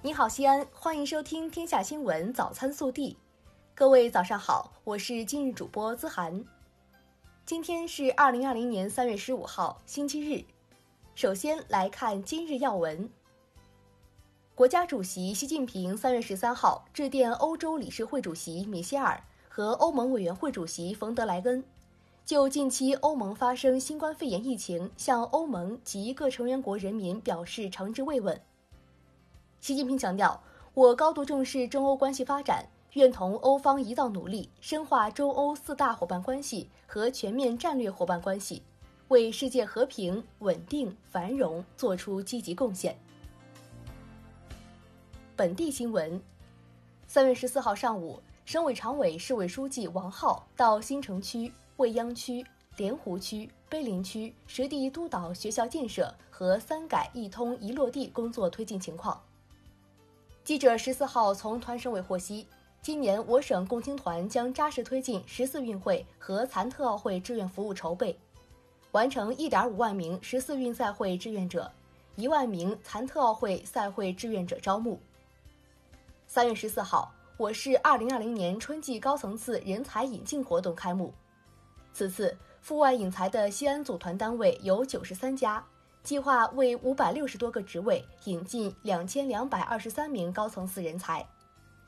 你好，西安，欢迎收听《天下新闻早餐速递》。各位早上好，我是今日主播资涵。今天是二零二零年三月十五号，星期日。首先来看今日要闻。国家主席习近平三月十三号致电欧洲理事会主席米歇尔和欧盟委员会主席冯德莱恩，就近期欧盟发生新冠肺炎疫情，向欧盟及各成员国人民表示诚挚慰问。习近平强调，我高度重视中欧关系发展，愿同欧方一道努力，深化中欧四大伙伴关系和全面战略伙伴关系，为世界和平、稳定、繁荣作出积极贡献。本地新闻：三月十四号上午，省委常委、市委书记王浩到新城区、未央区、莲湖区、碑林区实地督导学校建设和三改一通一落地工作推进情况。记者十四号从团省委获悉，今年我省共青团将扎实推进十四运会和残特奥会志愿服务筹备，完成一点五万名十四运赛会志愿者、一万名残特奥会赛会志愿者招募。三月十四号，我市二零二零年春季高层次人才引进活动开幕，此次赴外引才的西安组团单位有九十三家。计划为五百六十多个职位引进两千两百二十三名高层次人才，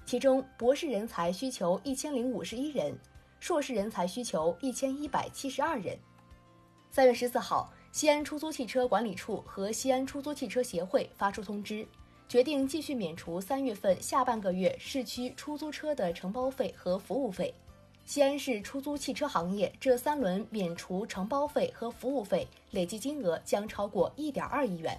其中博士人才需求一千零五十一人，硕士人才需求一千一百七十二人。三月十四号，西安出租汽车管理处和西安出租汽车协会发出通知，决定继续免除三月份下半个月市区出租车的承包费和服务费。西安市出租汽车行业这三轮免除承包费和服务费累计金额将超过一点二亿元。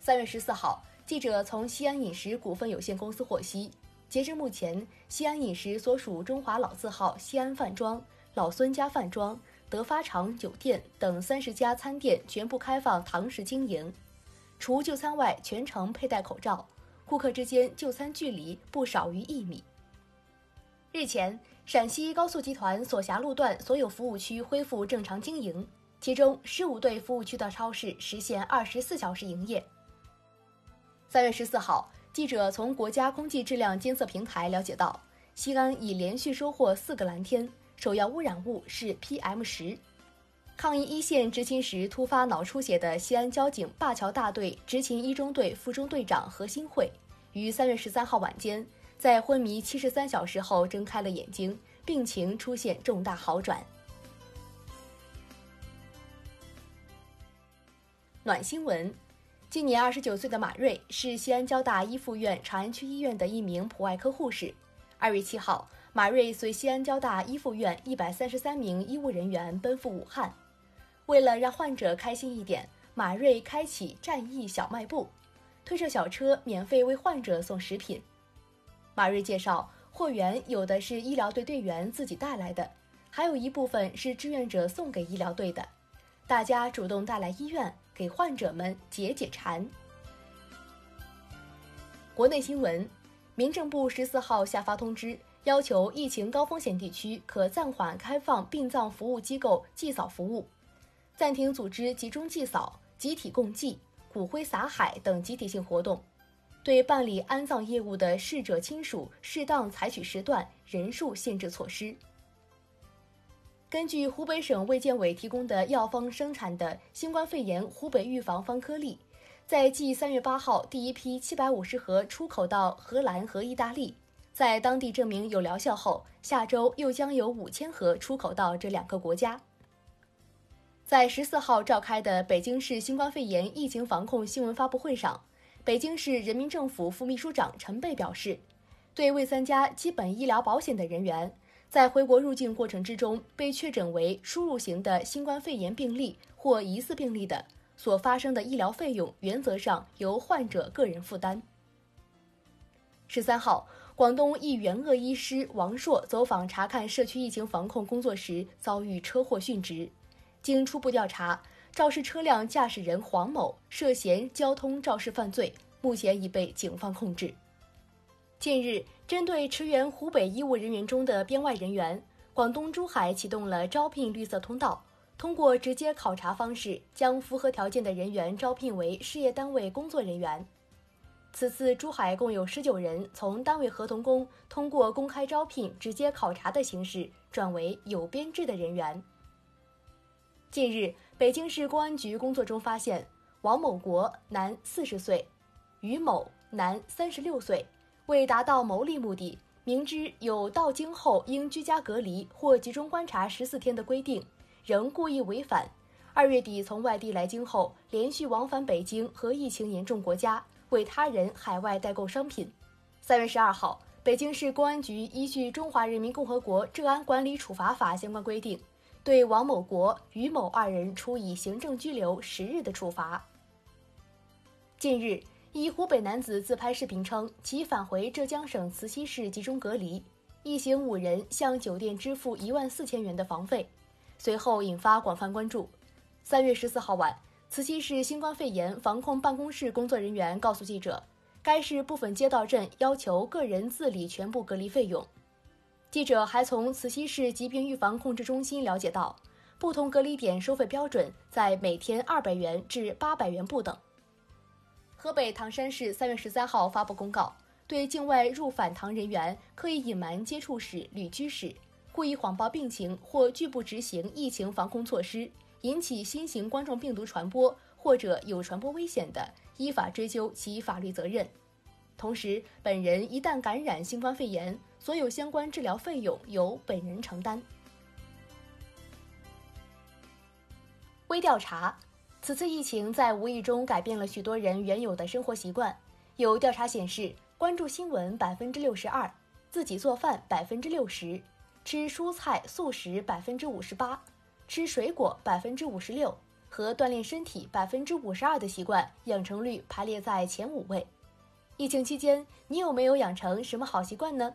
三月十四号，记者从西安饮食股份有限公司获悉，截至目前，西安饮食所属中华老字号西安饭庄、老孙家饭庄、德发长酒店等三十家餐店全部开放堂食经营，除就餐外全程佩戴口罩，顾客之间就餐距离不少于一米。日前。陕西高速集团所辖路段所有服务区恢复正常经营，其中十五对服务区的超市实现二十四小时营业。三月十四号，记者从国家空气质量监测平台了解到，西安已连续收获四个蓝天，首要污染物是 PM 十。抗疫一线执勤时突发脑出血的西安交警灞桥大队执勤一中队副中队长何新慧，于三月十三号晚间。在昏迷七十三小时后睁开了眼睛，病情出现重大好转。暖新闻：今年二十九岁的马瑞是西安交大一附院长安区医院的一名普外科护士。二月七号，马瑞随西安交大一附院一百三十三名医务人员奔赴武汉。为了让患者开心一点，马瑞开启战役小卖部，推着小车免费为患者送食品。马瑞介绍，货源有的是医疗队队员自己带来的，还有一部分是志愿者送给医疗队的，大家主动带来医院给患者们解解馋。国内新闻，民政部十四号下发通知，要求疫情高风险地区可暂缓开放殡葬服务机构祭扫服务，暂停组织集中祭扫、集体共祭、骨灰撒海等集体性活动。对办理安葬业务的逝者亲属，适当采取时段、人数限制措施。根据湖北省卫健委提供的药方生产的新冠肺炎湖北预防方颗粒，在继三月八号第一批七百五十盒出口到荷兰和意大利，在当地证明有疗效后，下周又将有五千盒出口到这两个国家。在十四号召开的北京市新冠肺炎疫情防控新闻发布会上。北京市人民政府副秘书长陈贝表示，对未参加基本医疗保险的人员，在回国入境过程之中被确诊为输入型的新冠肺炎病例或疑似病例的，所发生的医疗费用原则上由患者个人负担。十三号，广东一援鄂医师王硕走访查看社区疫情防控工作时遭遇车祸殉职，经初步调查。肇事车辆驾驶人黄某涉嫌交通肇事犯罪，目前已被警方控制。近日，针对驰援湖北医务人员中的编外人员，广东珠海启动了招聘绿色通道，通过直接考察方式，将符合条件的人员招聘为事业单位工作人员。此次珠海共有十九人从单位合同工通过公开招聘直接考察的形式转为有编制的人员。近日，北京市公安局工作中发现，王某国，男，四十岁；于某，男，三十六岁，为达到牟利目的，明知有到京后应居家隔离或集中观察十四天的规定，仍故意违反。二月底从外地来京后，连续往返北京和疫情严重国家。为他人海外代购商品。三月十二号，北京市公安局依据《中华人民共和国治安管理处罚法》相关规定，对王某国、于某二人处以行政拘留十日的处罚。近日，一湖北男子自拍视频称其返回浙江省慈溪市集中隔离，一行五人向酒店支付一万四千元的房费，随后引发广泛关注。三月十四号晚。慈溪市新冠肺炎防控办公室工作人员告诉记者，该市部分街道镇要求个人自理全部隔离费用。记者还从慈溪市疾病预防控制中心了解到，不同隔离点收费标准在每天二百元至八百元不等。河北唐山市三月十三号发布公告，对境外入返唐人员刻意隐瞒接触史、旅居史，故意谎报病情或拒不执行疫情防控措施。引起新型冠状病毒传播或者有传播危险的，依法追究其法律责任。同时，本人一旦感染新冠肺炎，所有相关治疗费用由本人承担。微调查：此次疫情在无意中改变了许多人原有的生活习惯。有调查显示，关注新闻百分之六十二，自己做饭百分之六十，吃蔬菜素食百分之五十八。吃水果百分之五十六和锻炼身体百分之五十二的习惯养成率排列在前五位。疫情期间，你有没有养成什么好习惯呢？